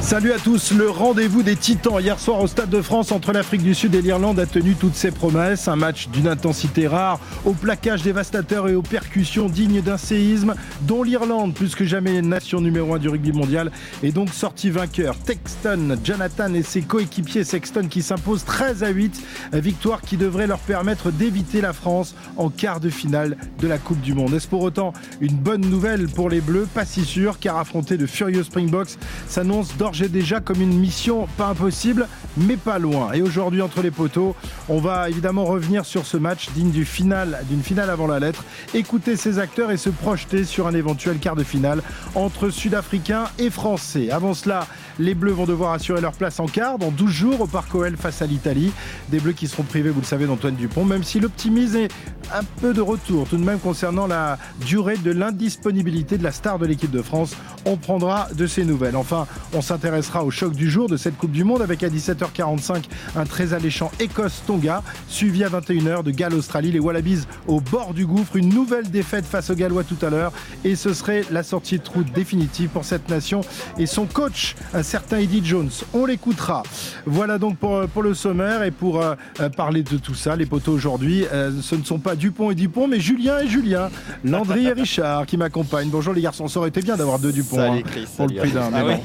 Salut à tous, le rendez-vous des titans hier soir au Stade de France entre l'Afrique du Sud et l'Irlande a tenu toutes ses promesses. Un match d'une intensité rare, au plaquage dévastateur et aux percussions dignes d'un séisme, dont l'Irlande, plus que jamais nation numéro 1 du rugby mondial, est donc sorti vainqueur. Texton, Jonathan et ses coéquipiers Sexton qui s'imposent 13 à 8, victoire qui devrait leur permettre d'éviter la France en quart de finale de la Coupe du Monde. Est-ce pour autant une bonne nouvelle pour les Bleus? Pas si sûr, car affronter de furieux Springboks s'annonce d'ores et déjà comme une mission pas impossible, mais pas loin. Et aujourd'hui, entre les poteaux, on va évidemment revenir sur ce match digne du final, d'une finale avant la lettre, écouter ses acteurs et se projeter sur un éventuel quart de finale entre Sud-Africains et Français. Avant cela, les Bleus vont devoir assurer leur place en quart dans 12 jours au Parc OL face à l'Italie. Des Bleus qui seront privés, vous le savez, d'Antoine Dupont, même si l'optimisme est un peu de retour tout de même concernant la durée de l'indisponibilité de la star de l'équipe de France. On prendra de ses nouvelles. Enfin, on s'intéressera au choc du jour de cette Coupe du Monde avec à 17h45 un très alléchant Écosse-Tonga, suivi à 21h de Galles-Australie. Les Wallabies au bord du gouffre, une nouvelle défaite face aux Gallois tout à l'heure et ce serait la sortie de route définitive pour cette nation et son coach, un certain Eddie Jones. On l'écoutera. Voilà donc pour, pour le sommaire et pour euh, parler de tout ça, les poteaux aujourd'hui, euh, ce ne sont pas Dupont et Dupont, mais Julien et Julien, Landry et Richard qui m'accompagnent. Bonjour les garçons, ça aurait été bien d'avoir deux Dupont Salut hein, Chris, pour le prix d'un. Ah ouais.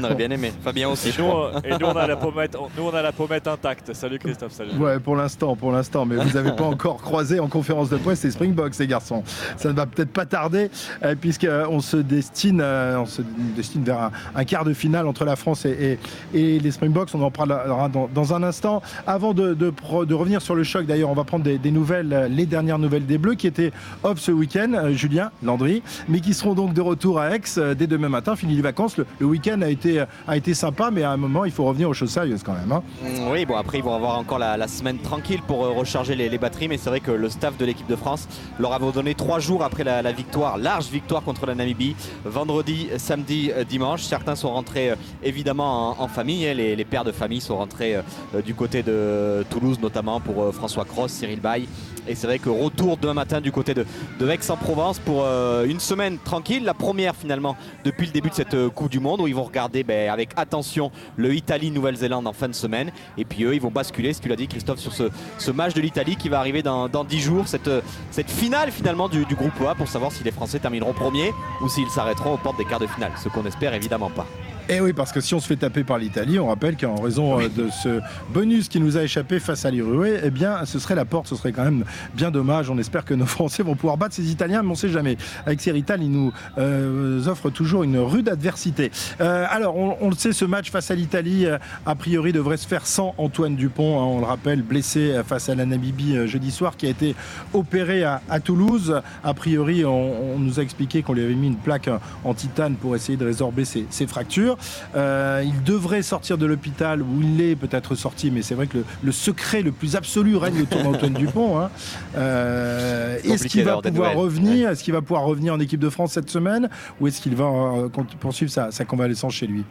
On aurait bien aimé. Fabien aussi, Nous, et nous on a la pommette, nous on a la pommette intacte. Salut Christophe, salut. Ouais, pour l'instant, pour l'instant, mais vous n'avez pas encore croisé en conférence de presse les Springboks, les garçons. Ça ne va peut-être pas tarder, euh, puisqu'on se destine, euh, on se destine vers un, un quart de finale entre la France et, et- et les Springboks. On en parlera dans, dans un instant. Avant de, de pro- de revenir sur le choc, d'ailleurs, on va prendre des, des nouvelles, euh, les dernières nouvelles des Bleus qui étaient off ce week-end, euh, Julien, Landry, mais qui seront donc de retour à Aix euh, dès demain matin. Fini les vacances. Le, le week-end a été, a été sympa, mais à un moment, il faut revenir aux choses sérieuses quand même. hein. Mm, Oui, bon après ils vont avoir encore la, semaine tranquille pour euh, recharger les, batteries, mais c'est vrai que le staff de l'équipe de France leur avait donné trois jours après la, victoire, large victoire contre la Namibie, vendredi, samedi, euh, dimanche. Certains sont rentrés euh, évidemment en, famille, hein. les, pères de famille sont rentrés du côté de Toulouse notamment pour François Cross, Cyril Bay. Et c'est vrai que retour demain matin du côté de, de Aix-en-Provence pour euh, une semaine tranquille, la première finalement depuis le début de cette euh, Coupe du Monde où ils vont regarder ben, avec attention le Italie-Nouvelle-Zélande en fin de semaine. Et puis eux, ils vont basculer, ce que tu l'as dit Christophe, sur ce, match de l'Italie qui va arriver dans, dans 10 jours, cette, euh, cette finale finalement du, du groupe A pour savoir si les Français termineront premier ou s'ils s'arrêteront aux portes des quarts de finale, ce qu'on espère évidemment pas. Et Eh oui, parce que si on se fait taper par l'Italie, on rappelle qu'en raison euh, de ce bonus qui nous a échappé face à l'Uruguay, eh bien, ce serait la porte, ce serait quand même bien dommage. On espère que nos Français vont pouvoir battre ces Italiens, mais on ne sait jamais. Avec Serital, ils nous euh, offrent toujours une rude adversité. Euh, alors, on, le sait, ce match face à l'Italie, a priori, devrait se faire sans Antoine Dupont. hein, on le rappelle, blessé face à la Namibie jeudi soir, qui a été opéré à, Toulouse. A priori, on, nous a expliqué qu'on lui avait mis une plaque en titane pour essayer de résorber ses, ses fractures. Euh, il devrait sortir de l'hôpital où il est peut-être sorti, mais c'est vrai que le, le secret le plus absolu règne autour d'Antoine Dupont. hein. Euh, est-ce qu'il va pouvoir revenir? Est-ce qu'il va pouvoir revenir en équipe de France cette semaine? Ou est-ce qu'il va euh, poursuivre sa, sa convalescence chez lui?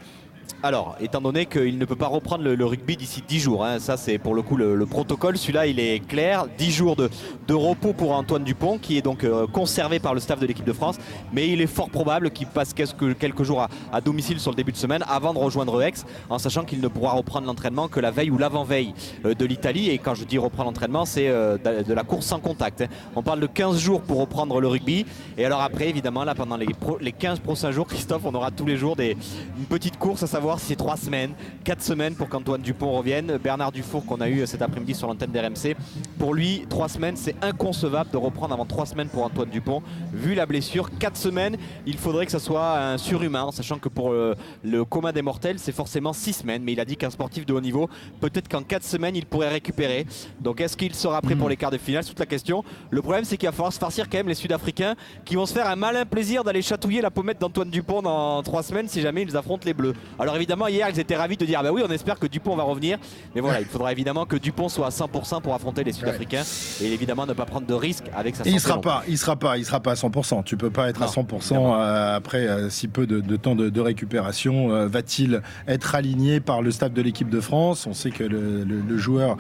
Alors, étant donné qu'il ne peut pas reprendre le, rugby d'ici 10 jours, hein, ça c'est pour le coup le, le protocole, celui-là il est clair, 10 jours de, repos pour Antoine Dupont qui est donc euh, conservé par le staff de l'équipe de France, mais il est fort probable qu'il passe quelques, jours à, domicile sur le début de semaine avant de rejoindre Aix, en sachant qu'il ne pourra reprendre l'entraînement que la veille ou l'avant-veille euh, de l'Italie, et quand je dis reprendre l'entraînement, c'est euh, de, la course sans contact. hein. On parle de 15 jours pour reprendre le rugby, et alors après évidemment là pendant les 15 prochains jours, Christophe, on aura tous les jours des, une petite course à savoir si c'est 3 semaines, 4 semaines pour qu'Antoine Dupont revienne. Bernard Dufour qu'on a eu cet après-midi sur l'antenne d'RMC, pour lui 3 semaines c'est inconcevable de reprendre avant 3 semaines pour Antoine Dupont. Vu la blessure, 4 semaines, il faudrait que ça soit un surhumain, en sachant que pour le commun des mortels c'est forcément 6 semaines, mais il a dit qu'un sportif de haut niveau, peut-être qu'en 4 semaines il pourrait récupérer. Donc est-ce qu'il sera prêt pour les quarts de finale? C'est toute la question. Le problème c'est qu'il va falloir se farcir quand même les Sud-Africains qui vont se faire un malin plaisir d'aller chatouiller la pommette d'Antoine Dupont dans 3 semaines si jamais ils affrontent les Bleus. Alors évidemment, hier, ils étaient ravis de dire bah oui, on espère que Dupont va revenir. Mais voilà, il faudra évidemment que Dupont soit à 100% pour affronter les Sud-Africains et évidemment ne pas prendre de risques avec sa santé. Il sera pas, il sera pas, il sera pas à 100%. Tu peux pas être à 100% euh, après euh, si peu de, temps de, récupération. Euh, va-t-il être aligné par le staff de l'équipe de France? On sait que le, joueur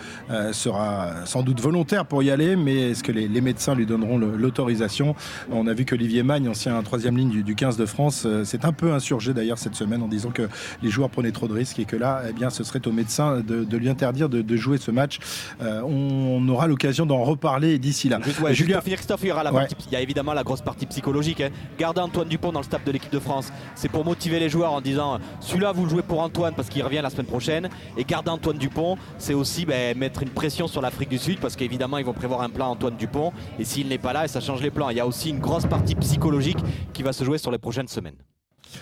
sera sans doute volontaire pour y aller, mais est-ce que les, médecins lui donneront l'autorisation? On a vu qu'Olivier Magne, ancien troisième ligne du, du 15 de France, s'est un peu insurgé d'ailleurs cette semaine en disant que les joueurs prenaient trop de risques et que là, eh bien, ce serait au médecin de, lui interdire de, jouer ce match. Euh, on, aura l'occasion d'en reparler d'ici là. Julien... Christophe, il y, aura la il y a évidemment la grosse partie psychologique. Hein. Garder Antoine Dupont dans le staff de l'équipe de France, c'est pour motiver les joueurs en disant celui-là, vous le jouez pour Antoine parce qu'il revient la semaine prochaine. Et garder Antoine Dupont, c'est aussi ben, mettre une pression sur l'Afrique du Sud parce qu'évidemment, ils vont prévoir un plan Antoine Dupont. Et s'il n'est pas là, ça change les plans. Il y a aussi une grosse partie psychologique qui va se jouer sur les prochaines semaines.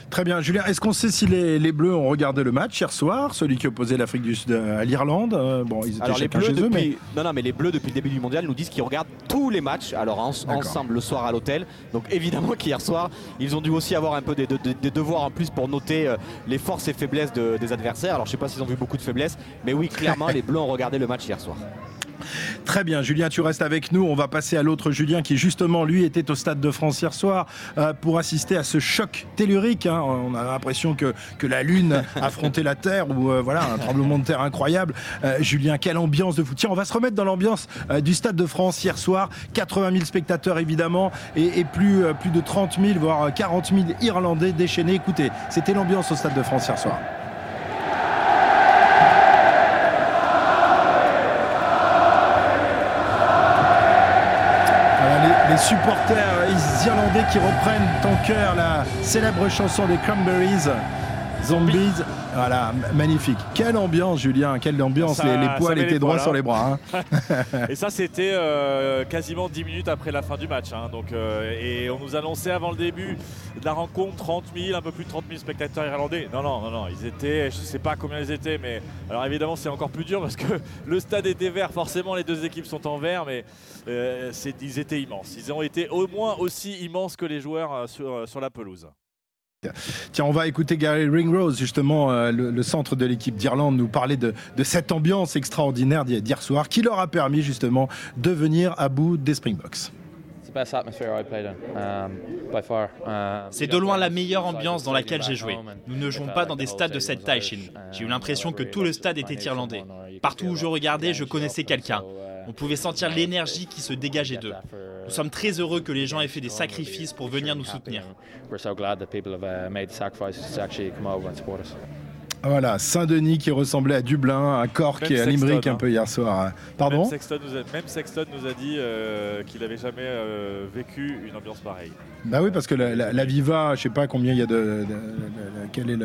Très bien. Julien, est-ce qu'on sait si les, Bleus ont regardé le match hier soir, celui qui opposait l'Afrique du Sud à l'Irlande euh, Bon, ils étaient alors les Bleus chez eux, mais... Non, non, mais les Bleus, depuis le début du mondial, nous disent qu'ils regardent tous les matchs, alors ensemble le soir à l'hôtel. Donc évidemment qu'hier soir, ils ont dû aussi avoir un peu des, devoirs en plus pour noter euh, les forces et faiblesses des adversaires. Alors je sais pas s'ils ont vu beaucoup de faiblesses, mais oui, clairement, les Bleus ont regardé le match hier soir. Très bien, Julien, tu restes avec nous. On va passer à l'autre Julien qui, justement, lui, était au Stade de France hier soir euh, pour assister à ce choc tellurique. Hein. On a l'impression que, la Lune affrontait la Terre ou euh, voilà, un tremblement de terre incroyable. Euh, Julien, quelle ambiance de foot. Tiens, on va se remettre dans l'ambiance du Stade de France hier soir. 80 000 spectateurs, évidemment, et, et plus, plus de 30 000, voire 40 000 Irlandais déchaînés. Écoutez, c'était l'ambiance au Stade de France hier soir. Supporters irlandais qui reprennent ton cœur la célèbre chanson des Cranberries, Zombies. Voilà, magnifique. Quelle ambiance, Julien, quelle ambiance. les, poils étaient droits sur les bras. Hein. et ça, c'était euh, quasiment 10 minutes après la fin du match. Hein. donc, euh, et on nous annonçait avant le début de la rencontre 30 000, un peu plus de 30 000 spectateurs irlandais. Non, non, non, non. Ils étaient, je ne sais pas combien ils étaient, mais alors évidemment, c'est encore plus dur parce que le stade était vert. Forcément, les deux équipes sont en vert, mais euh, ils étaient immenses. Ils ont été au moins aussi immenses que les joueurs sur, sur la pelouse. Tiens, on va écouter Gary Ringrose, justement, euh, le, centre de l'équipe d'Irlande, nous parler de, cette ambiance extraordinaire d'hier soir qui leur a permis justement de venir à bout des Springboks. Um, uh, C'est de loin la meilleure ambiance dans laquelle j'ai joué. Nous ne jouons pas dans des stades de cette taille chez nous. J'ai eu l'impression que tout le stade était irlandais. Partout où je regardais, je connaissais quelqu'un. On pouvait sentir l'énergie qui se dégageait d'eux. Nous sommes très heureux que les gens aient fait des sacrifices pour venir nous soutenir. Voilà, Saint-Denis qui ressemblait à Dublin, à Cork et à Limerick un hein. peu hier soir. Pardon Même Sexton nous a, dit euh, qu'il n'avait jamais euh, vécu une ambiance pareille. Bah oui, parce que la, Viva, je sais pas combien il y a de, quelle est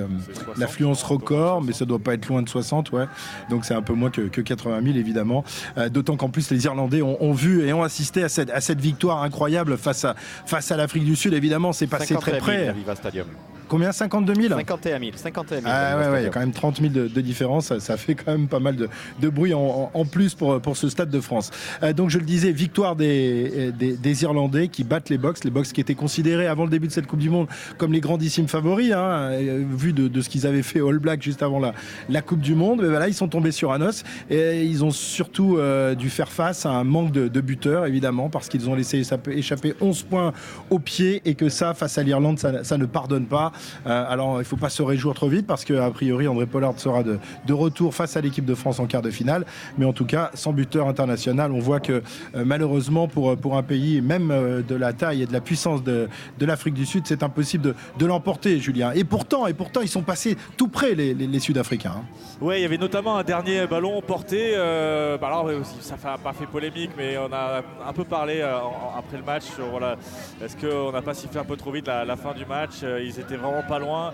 l'affluence record, mais ça doit pas être loin de 60, ouais. Donc c'est un peu moins que, 80 000 évidemment. Euh, d'autant qu'en plus les Irlandais ont, vu et ont assisté à cette, à cette victoire incroyable face à face à l'Afrique du Sud. Évidemment, c'est passé très près. Stadium. Combien 52 000 51 000. 51 000 ah ouais, ouais, il y a quand même 30 000 de, différence. Ça, fait quand même pas mal de, bruit en, plus pour, pour ce Stade de France. Euh, donc je le disais, victoire des, des, Irlandais qui battent les Box. Les Box qui étaient considérés avant le début de cette Coupe du Monde comme les grandissimes favoris, hein, euh, vu de, ce qu'ils avaient fait All Black juste avant la, la Coupe du Monde. Mais voilà, ils sont tombés sur un os et ils ont surtout euh, dû faire face à un manque de, buteurs, évidemment, parce qu'ils ont laissé échapper 11 points au pied et que ça, face à l'Irlande, ça, ça ne pardonne pas. Euh, alors, il ne faut pas se réjouir trop vite parce qu'a priori, André Pollard sera de, retour face à l'équipe de France en quart de finale. Mais en tout cas, sans buteur international, on voit que euh, malheureusement, pour, pour un pays, même euh, de la taille et de la puissance de, l'Afrique du Sud, c'est impossible de, l'emporter, Julien. Et pourtant, et pourtant, ils sont passés tout près, les, Sud-Africains. Hein. Oui, il y avait notamment un dernier ballon porté. Bah alors, ça n'a pas fait polémique, mais on a un peu parlé après le match. Voilà, est-ce qu'on n'a pas sifflé un peu trop vite la, la fin du match Ils étaient vraiment pas loin.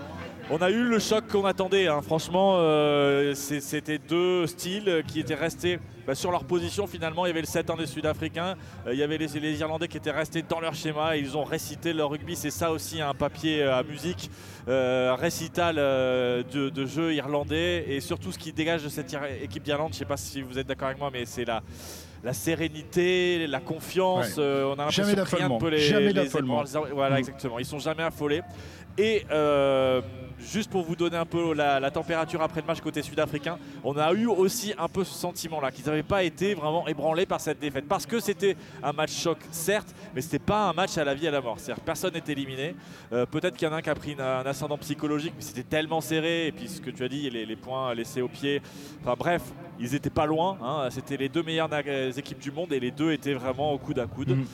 On a eu le choc qu'on attendait. Hein. Franchement, euh, c'était deux styles qui étaient restés bah, sur leur position. Finalement, il y avait le 7-1 des Sud-Africains. Euh, il y avait les, Irlandais qui étaient restés dans leur schéma. Ils ont récité leur rugby. C'est ça aussi un papier euh, à musique, récital de, de, jeu irlandais. Et surtout, ce qui dégage de cette équipe d'Irlande, je ne sais pas si vous êtes d'accord avec moi, mais c'est la la sérénité, la confiance. Euh, on a l'impression que rien ne peut les, jamais Voilà, mm. exactement. Ils sont jamais affolés. Et euh, juste pour vous donner un peu la, température après le match côté sud-africain, on a eu aussi un peu ce sentiment-là, qu'ils n'avaient pas été vraiment ébranlés par cette défaite. Parce que c'était un match choc, certes, mais ce n'était pas un match à la vie et à la mort. C'est-à-dire personne n'est éliminé. Euh, peut-être qu'il y en a un qui a pris un ascendant psychologique, mais c'était tellement serré. Et puis ce que tu as dit, les, points laissés au pied. Enfin bref, ils n'étaient pas loin. Hein. C'était les deux meilleures équipes du monde et les deux étaient vraiment au coude à coude. Mm.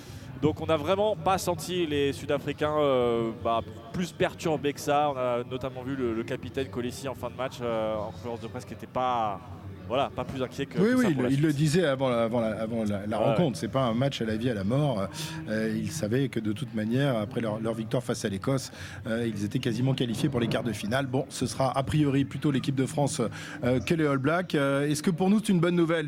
Donc on n'a vraiment pas senti les Sud-Africains euh, bah, plus perturbés que ça. On a notamment vu le, capitaine Colissi en fin de match euh, en conférence de presse qui n'était pas voilà, pas plus inquiet que. Oui, oui, il, le disait avant la, avant la, avant la, rencontre. C'est pas un match à la vie, à la mort. Euh, ils savaient que de toute manière, après leur, victoire face à l'Écosse, ils étaient quasiment qualifiés pour les quarts de finale. Bon, ce sera a priori plutôt l'équipe de France que les All Blacks. Est-ce que pour nous c'est une bonne nouvelle?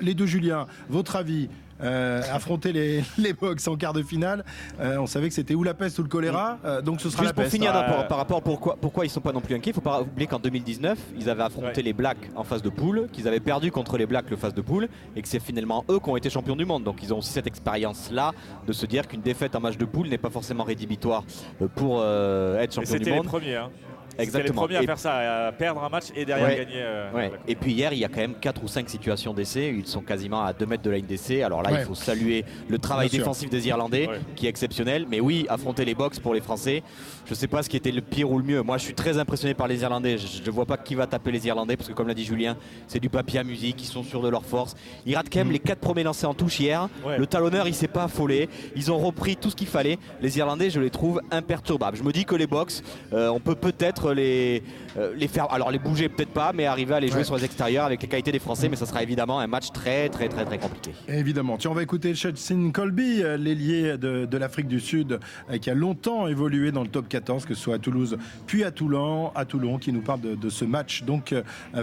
Les deux Julien, votre avis euh, affronter les, les Box en quart de finale. Euh, on savait que c'était ou la peste ou le choléra, euh, donc ce sera Juste la pour finir par, rapport pourquoi pourquoi ils sont pas non plus inquiets. Il faut pas oublier qu'en 2019 ils avaient affronté les Blacks en phase de poule, qu'ils avaient perdu contre les Blacks le phase de poule et que c'est finalement eux qui ont été champions du monde. Donc ils ont aussi cette expérience là de se dire qu'une défaite en match de poule n'est pas forcément rédhibitoire pour être champion du monde. C'était les premiers. Hein. Exactement. les premiers à faire ça, à perdre un match et derrière gagner. Euh, et puis hier, il y a quand même 4 ou 5 situations d'essai. Ils sont quasiment à 2 mètres de la ligne d'essai. Alors là, il faut saluer le travail défensif des Irlandais qui est exceptionnel. Mais oui, affronter les box pour les Français, je ne sais pas ce qui était le pire ou le mieux. Moi, je suis très impressionné par les Irlandais. Je ne vois pas qui va taper les Irlandais parce que, comme l'a dit Julien, c'est du papier à musique. Ils sont sûrs de leur force. Ils ratent quand même mm. les 4 premiers lancers en touche hier. Le talonneur, il s'est pas affolé. Ils ont repris tout ce qu'il fallait. Les Irlandais, je les trouve imperturbables. Je me dis que les box, euh, on peut peut-être les euh, les faire, alors les bouger peut-être pas, mais arriver à les jouer sur les extérieurs avec les qualités des Français. Mais ça sera évidemment un match très très très très compliqué. Évidemment. Tiens, on va écouter Chelsea Colby, euh, l'ailier de, de l'Afrique du Sud, euh, qui a longtemps évolué dans le top 14, que ce soit à Toulouse puis à Toulon, à Toulon, qui nous parle de, ce match donc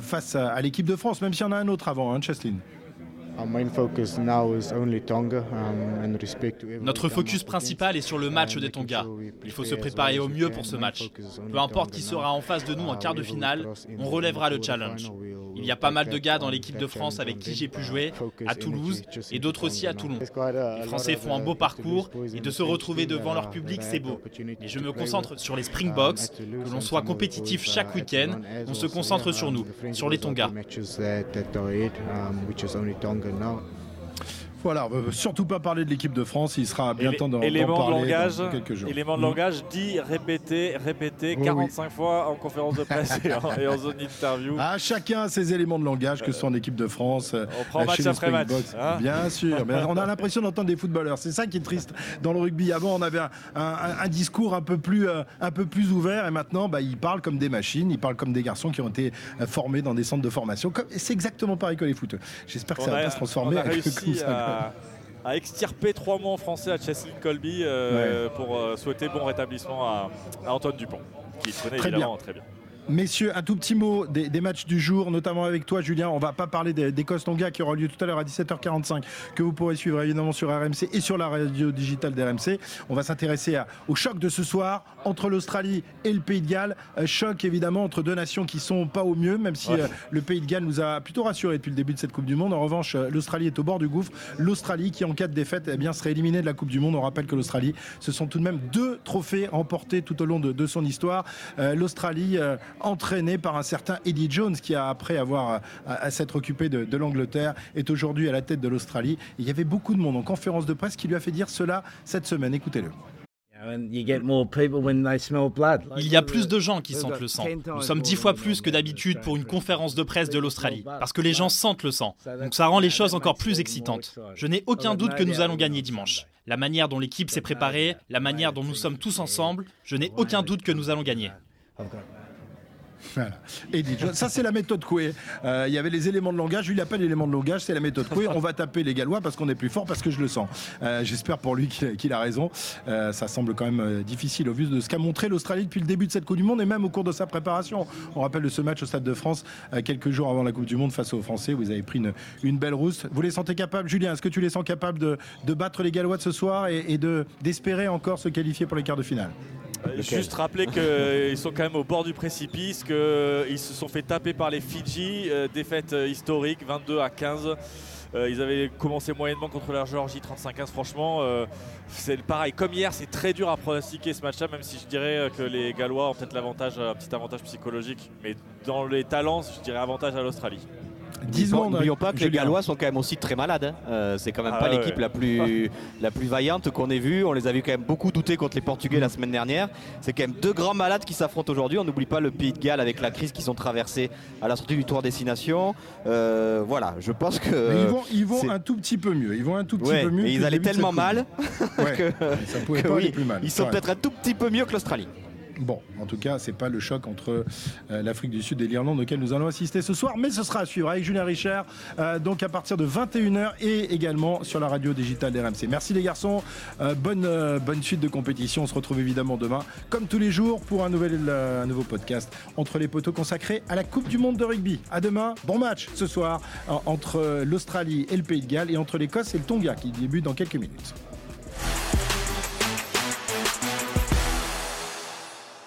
face à, l'équipe de France, même s'il y en a un autre avant, hein, Cheslin. Notre focus principal est sur le match des Tonga. Il faut se préparer au mieux pour ce match. Peu importe qui sera en face de nous en quart de finale, on relèvera le challenge. Il y a pas mal de gars dans l'équipe de France avec qui j'ai pu jouer, à Toulouse et d'autres aussi à Toulon. Les Français font un beau parcours et de se retrouver devant leur public, c'est beau. Et je me concentre sur les Springboks, que l'on soit compétitif chaque week-end, on se concentre sur nous, sur les Tonga. Voilà, on veut surtout pas parler de l'équipe de France, il sera bientôt dans, élément de langage, Élément de langage dit, répété, répété 45 fois en conférence de presse et, en, zone d'interview. Ah, chacun ses éléments de langage, que ce soit en équipe de France, on prend match après match. Hein. bien sûr, on a l'impression d'entendre des footballeurs. C'est ça qui est triste dans le rugby. Avant, on avait un, discours un peu plus, euh, un peu plus ouvert et maintenant, bah, ils parlent comme des machines, ils parlent comme des garçons qui ont été euh, formés dans des centres de formation. C'est exactement pareil que les footeux. J'espère que ça va pas se transformer. à extirper trois mots en français à Cheslin Colby euh, pour euh, souhaiter bon rétablissement à, Antoine Dupont, qui connaît évidemment très bien. Messieurs, un tout petit mot des, matchs du jour, notamment avec toi, Julien. On va pas parler d'Écosse-Tonga qui aura lieu tout à l'heure à 17h45, que vous pourrez suivre évidemment sur RMC et sur la radio digitale d'RMC. On va s'intéresser au choc de ce soir entre l'Australie et le Pays de Galles. Euh, choc évidemment entre deux nations qui sont pas au mieux, même si euh, le Pays de Galles nous a plutôt rassurés depuis le début de cette Coupe du Monde. En revanche, euh, l'Australie est au bord du gouffre. L'Australie, qui en cas de défaite, eh bien, serait éliminée de la Coupe du Monde. On rappelle que l'Australie, ce sont tout de même deux trophées remportés tout au long de, son histoire. L'Australie entraîné par un certain Eddie Jones qui a après avoir à, s'être occupé de, l'Angleterre est aujourd'hui à la tête de l'Australie. Il y avait beaucoup de monde en conférence de presse qui lui a fait dire cela cette semaine. Écoutez-le. Il y a plus de gens qui sentent le sang. Nous sommes dix fois plus que d'habitude pour une conférence de presse de l'Australie, parce que les gens sentent le sang. Donc ça rend les choses encore plus excitantes. Je n'ai aucun doute que nous allons gagner dimanche. La manière dont l'équipe s'est préparée, la manière dont nous sommes tous ensemble, je n'ai aucun doute que nous allons gagner. Ça, c'est la méthode Coué. Euh, il y avait les éléments de langage. Lui, il n'a pas l'élément de langage, c'est la méthode Coué. On va taper les Gallois parce qu'on est plus fort, parce que je le sens. Euh, j'espère pour lui qu'il a raison. Euh, ça semble quand même difficile au vu de ce qu'a montré l'Australie depuis le début de cette Coupe du Monde et même au cours de sa préparation. On rappelle de ce match au Stade de France quelques jours avant la Coupe du Monde face aux Français. Vous avez pris une, belle rousse. Vous les sentez capables, Julien Est-ce que tu les sens capables de, battre les Gallois de ce soir et d'espérer encore se qualifier pour les quarts de finale? Juste rappeler qu'ils sont quand même au bord du précipice, qu'ils se sont fait taper par les Fidji, euh, défaite euh, historique 22 à 15. ils avaient commencé moyennement contre la Géorgie 35-15. Franchement, c'est pareil. Comme hier, c'est très dur à pronostiquer ce match-là, même si je dirais que les Gallois ont peut-être l'avantage, un petit avantage psychologique. Mais dans les talents, je dirais avantage à l'Australie. N'oublions pas que les Gallois sont quand même aussi très malades. Hein. Euh, c'est quand même ah pas l'équipe la, plus, la plus vaillante qu'on ait vue. On les a vu quand même beaucoup douter contre les Portugais la semaine dernière. C'est quand même deux grands malades qui s'affrontent aujourd'hui. On n'oublie pas le Pays de Galles avec la crise qu'ils ont traversée à la sortie du Tour Destination. Euh, voilà, je pense que. ils vont, un tout petit peu mieux. Ils vont un tout petit peu mieux. Et ils allaient tellement mal que, ça pouvait pas aller plus mal. Ils sont peut-être un tout petit peu mieux que l'Australie. Bon, en tout cas, c'est pas le choc entre euh, l'Afrique du Sud et l'Irlande auquel nous allons assister ce soir, mais ce sera à suivre avec Julien Richard, euh, donc à partir de 21h et également sur la radio digitale d'RMC. Merci les garçons, euh, bonne, bonne suite de compétition. On se retrouve évidemment demain, comme tous les jours, pour un, nouveau podcast entre les poteaux consacré à la Coupe du Monde de rugby. À demain, bon match ce soir entre l'Australie et le Pays de Galles et entre l'Écosse et le Tonga qui débute dans quelques minutes.